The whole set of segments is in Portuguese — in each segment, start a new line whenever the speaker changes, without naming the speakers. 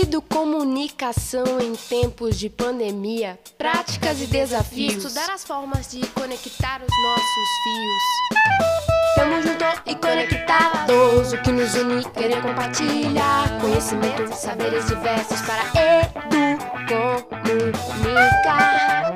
Educomunicação em tempos de pandemia, práticas e desafios, estudar as formas de conectar os nossos fios. Tamo junto e conectados, o que nos une, querer compartilhar conhecimento, saberes diversos para educomunicar.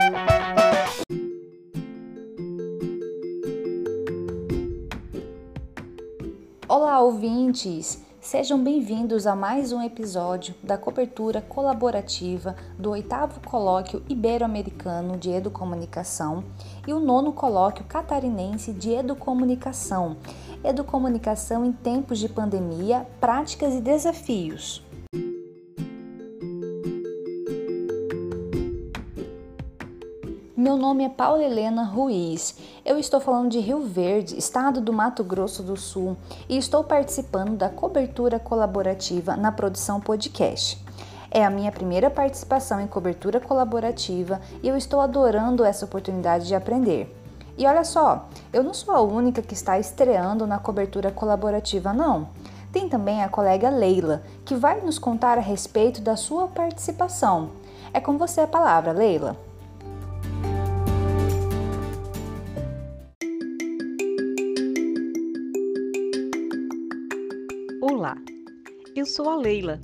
Olá, ouvintes! Sejam bem-vindos a mais um episódio da cobertura colaborativa do oitavo Colóquio Ibero-Americano de Educomunicação e o nono Colóquio Catarinense de Educomunicação. Educomunicação em tempos de pandemia, práticas e desafios. Meu nome é Paula Helena Ruiz. Eu estou falando de Rio Verde, estado do Mato Grosso do Sul, e estou participando da cobertura colaborativa na produção podcast. É a minha primeira participação em cobertura colaborativa e eu estou adorando essa oportunidade de aprender. E olha só, eu não sou a única que está estreando na cobertura colaborativa, não. Tem também a colega Leila, que vai nos contar a respeito da sua participação. É com você a palavra, Leila.
Eu sou a Leila,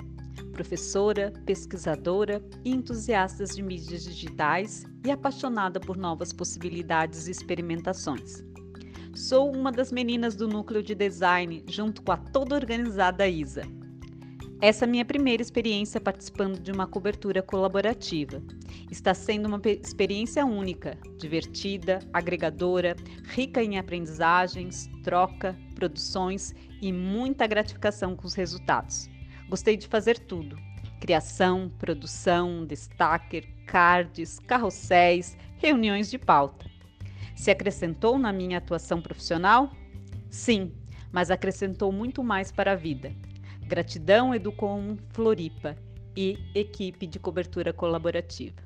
professora, pesquisadora e entusiasta de mídias digitais e apaixonada por novas possibilidades e experimentações. Sou uma das meninas do núcleo de design junto com a toda organizada Isa. Essa é minha primeira experiência participando de uma cobertura colaborativa. Está sendo uma experiência única, divertida, agregadora, rica em aprendizagens, troca, produções e muita gratificação com os resultados. Gostei de fazer tudo: criação, produção, destaque, cards, carrosséis, reuniões de pauta. Se acrescentou na minha atuação profissional? Sim, mas acrescentou muito mais para a vida. Gratidão Educom Floripa e equipe de cobertura colaborativa.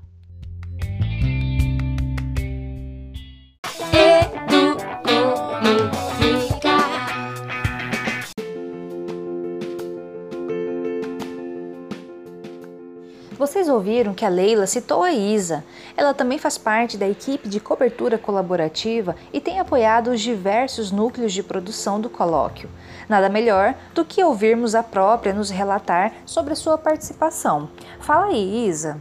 Vocês ouviram que a Leila citou a Isa. Ela também faz parte da equipe de cobertura colaborativa e tem apoiado os diversos núcleos de produção do colóquio. Nada melhor do que ouvirmos a própria nos relatar sobre a sua participação. Fala aí, Isa.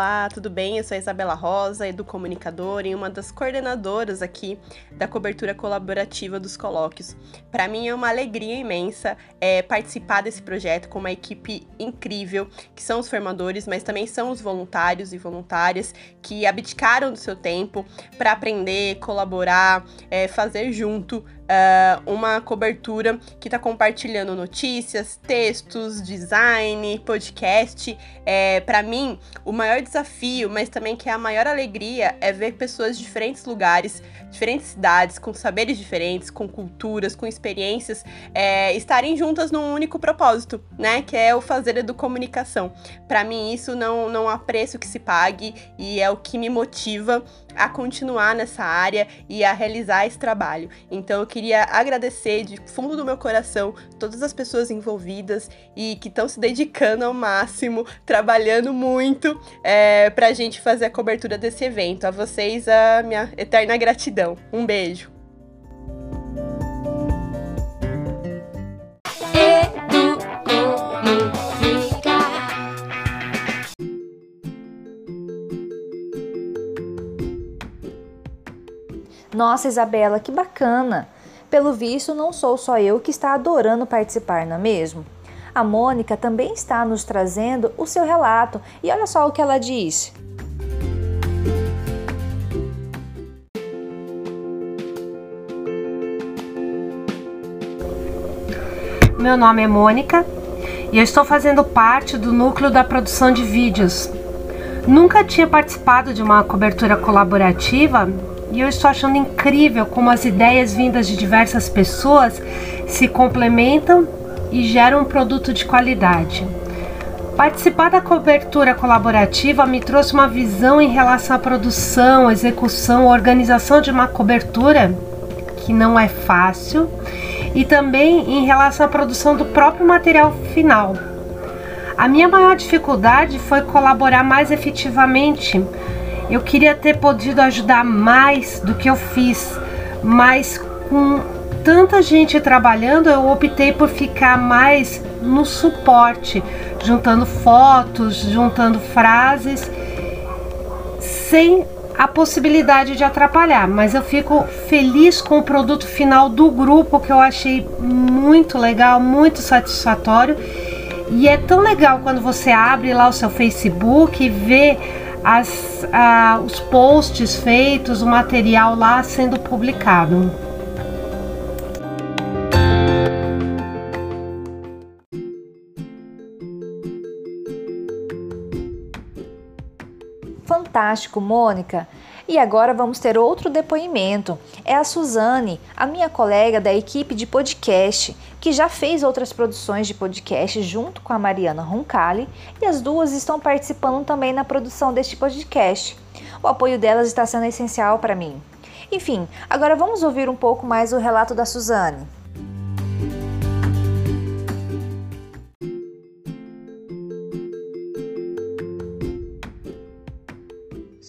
Olá, tudo bem? Eu sou a Isabela Rosa, educomunicadora e uma das coordenadoras aqui da cobertura colaborativa dos colóquios. Para mim é uma alegria imensa é, participar desse projeto com uma equipe incrível, que são os formadores, mas também são os voluntários e voluntárias que abdicaram do seu tempo para aprender, colaborar, é, fazer junto uh, uma cobertura que está compartilhando notícias, textos, design, podcast. É, para mim, o maior desafio, mas também que é a maior alegria, é ver pessoas de diferentes lugares, diferentes cidades, com saberes diferentes, com culturas, com experiências, é, estarem juntas num único propósito, né? Que é o fazer educomunicação. Para mim, isso não, não há preço que se pague e é o que me motiva a continuar nessa área e a realizar esse trabalho. Então eu queria agradecer de fundo do meu coração todas as pessoas envolvidas e que estão se dedicando ao máximo, trabalhando muito é, para a gente fazer a cobertura desse evento. A vocês a minha eterna gratidão. Um beijo.
Nossa, Isabela, que bacana! Pelo visto, não sou só eu que está adorando participar, não é mesmo? A Mônica também está nos trazendo o seu relato e olha só o que ela diz.
Meu nome é Mônica e eu estou fazendo parte do núcleo da produção de vídeos. Nunca tinha participado de uma cobertura colaborativa e eu estou achando incrível como as ideias vindas de diversas pessoas se complementam e geram um produto de qualidade. Participar da cobertura colaborativa me trouxe uma visão em relação à produção, execução, organização de uma cobertura que não é fácil e também em relação à produção do próprio material final. A minha maior dificuldade foi colaborar mais efetivamente. Eu queria ter podido ajudar mais do que eu fiz, mas com tanta gente trabalhando, eu optei por ficar mais no suporte, juntando fotos, juntando frases, sem a possibilidade de atrapalhar, mas eu fico feliz com o produto final do grupo que eu achei muito legal, muito satisfatório. E é tão legal quando você abre lá o seu Facebook e vê as, os posts feitos, o material lá sendo publicado.
Fantástico, Mônica! E agora vamos ter outro depoimento. É a Suzane, a minha colega da equipe de podcast, que já fez outras produções de podcast junto com a Mariana Roncalli e as duas estão participando também na produção deste podcast. O apoio delas está sendo essencial para mim. Enfim, agora vamos ouvir um pouco mais o relato da Suzane.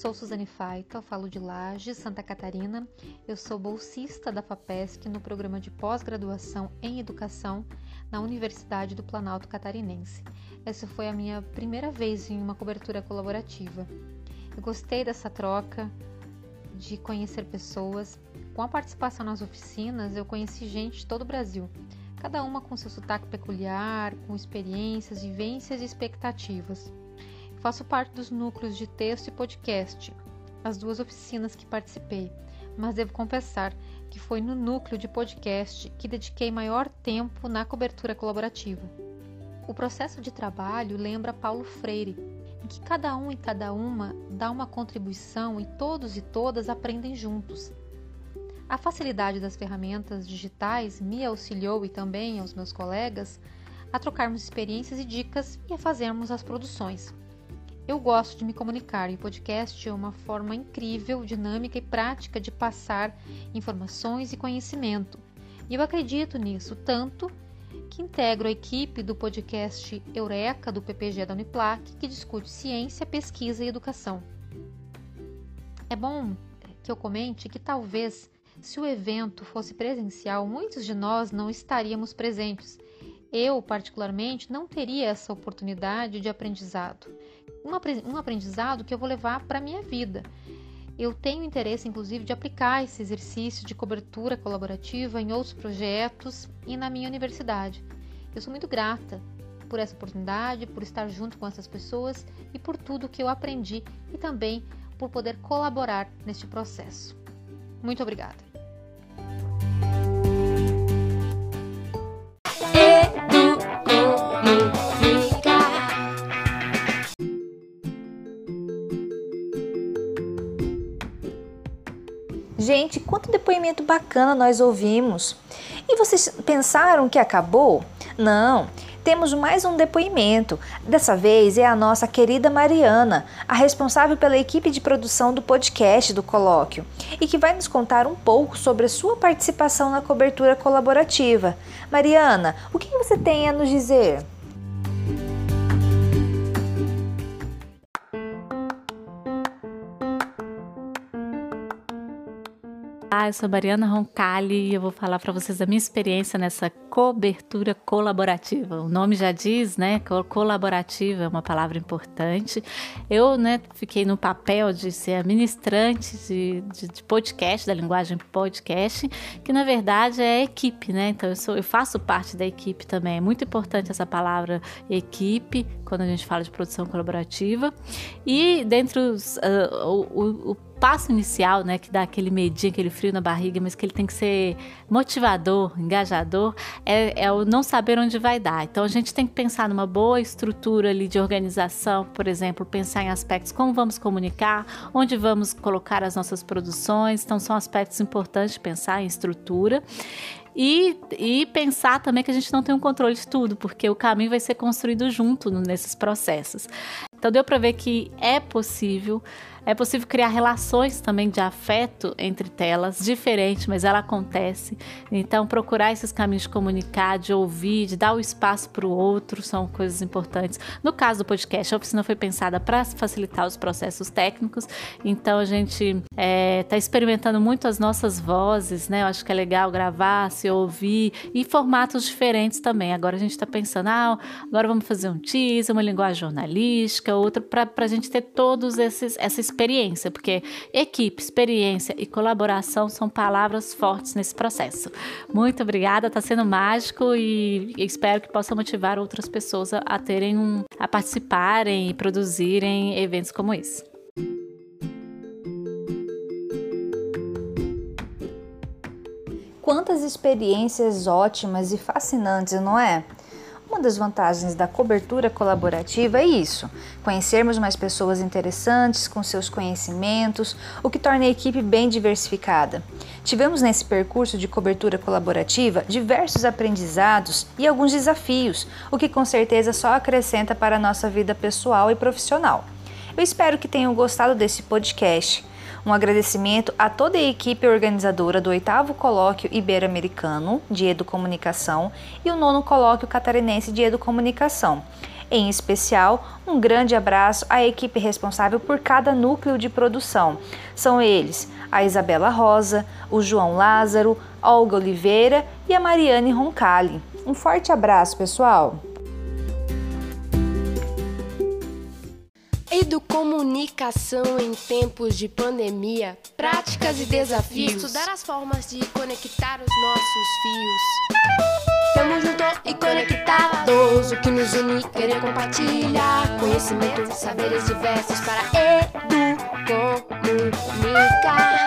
Sou Suzane Faita, falo de Lages, Santa Catarina. Eu sou bolsista da FAPESC no programa de pós-graduação em Educação na Universidade do Planalto Catarinense. Essa foi a minha primeira vez em uma cobertura colaborativa. Eu gostei dessa troca, de conhecer pessoas. Com a participação nas oficinas, eu conheci gente de todo o Brasil, cada uma com seu sotaque peculiar, com experiências, vivências e expectativas. Faço parte dos núcleos de texto e podcast, as duas oficinas que participei, mas devo confessar que foi no núcleo de podcast que dediquei maior tempo na cobertura colaborativa. O processo de trabalho lembra Paulo Freire, em que cada um e cada uma dá uma contribuição e todos e todas aprendem juntos. A facilidade das ferramentas digitais me auxiliou e também aos meus colegas a trocarmos experiências e dicas e a fazermos as produções. Eu gosto de me comunicar e o podcast é uma forma incrível, dinâmica e prática de passar informações e conhecimento. E eu acredito nisso tanto que integro a equipe do podcast Eureka do PPG da Uniplac, que discute ciência, pesquisa e educação. É bom que eu comente que talvez se o evento fosse presencial, muitos de nós não estaríamos presentes. Eu, particularmente, não teria essa oportunidade de aprendizado um aprendizado que eu vou levar para a minha vida. Eu tenho interesse, inclusive, de aplicar esse exercício de cobertura colaborativa em outros projetos e na minha universidade. Eu sou muito grata por essa oportunidade, por estar junto com essas pessoas e por tudo que eu aprendi e também por poder colaborar neste processo. Muito obrigada.
Depoimento bacana nós ouvimos! E vocês pensaram que acabou? Não, temos mais um depoimento. Dessa vez é a nossa querida Mariana, a responsável pela equipe de produção do podcast do Colóquio, e que vai nos contar um pouco sobre a sua participação na cobertura colaborativa. Mariana, o que você tem a nos dizer?
Olá, eu sou Mariana Roncalli e eu vou falar para vocês da minha experiência nessa cobertura colaborativa. O nome já diz, né? Colaborativa é uma palavra importante. Eu, né, fiquei no papel de ser administrante de, de, de podcast, da linguagem podcast, que na verdade é equipe, né? Então eu, sou, eu faço parte da equipe também. É muito importante essa palavra equipe quando a gente fala de produção colaborativa. E dentro os, uh, o, o passo inicial, né, que dá aquele medinho, aquele frio na barriga, mas que ele tem que ser motivador, engajador, é, é, o não saber onde vai dar. Então a gente tem que pensar numa boa estrutura ali de organização, por exemplo, pensar em aspectos como vamos comunicar, onde vamos colocar as nossas produções. Então são aspectos importantes de pensar em estrutura. E, e pensar também que a gente não tem um controle de tudo, porque o caminho vai ser construído junto nesses processos. Então deu para ver que é possível é possível criar relações também de afeto entre telas, diferente, mas ela acontece. Então, procurar esses caminhos de comunicar, de ouvir, de dar o espaço para o outro, são coisas importantes. No caso do podcast, a oficina foi pensada para facilitar os processos técnicos, então a gente está é, tá experimentando muito as nossas vozes, né? Eu acho que é legal gravar, se ouvir e formatos diferentes também. Agora a gente está pensando, ah, agora vamos fazer um teaser, uma linguagem jornalística, outra, para a gente ter todos esses, essas experiência, porque equipe, experiência e colaboração são palavras fortes nesse processo. Muito obrigada, está sendo mágico e espero que possa motivar outras pessoas a, a terem um, a participarem e produzirem eventos como esse.
Quantas experiências ótimas e fascinantes, não é? Uma das vantagens da cobertura colaborativa é isso: conhecermos mais pessoas interessantes com seus conhecimentos, o que torna a equipe bem diversificada. Tivemos nesse percurso de cobertura colaborativa diversos aprendizados e alguns desafios, o que com certeza só acrescenta para a nossa vida pessoal e profissional. Eu espero que tenham gostado desse podcast. Um agradecimento a toda a equipe organizadora do oitavo colóquio ibero-americano de educomunicação e o nono colóquio catarinense de educomunicação. Em especial, um grande abraço à equipe responsável por cada núcleo de produção. São eles a Isabela Rosa, o João Lázaro, Olga Oliveira e a Mariane Roncalli. Um forte abraço, pessoal!
Educomunicação em tempos de pandemia, práticas e desafios, estudar as formas de conectar os nossos fios. Tamo junto e conectados, o que nos une, querer compartilhar conhecimento, saberes diversos para educomunicar.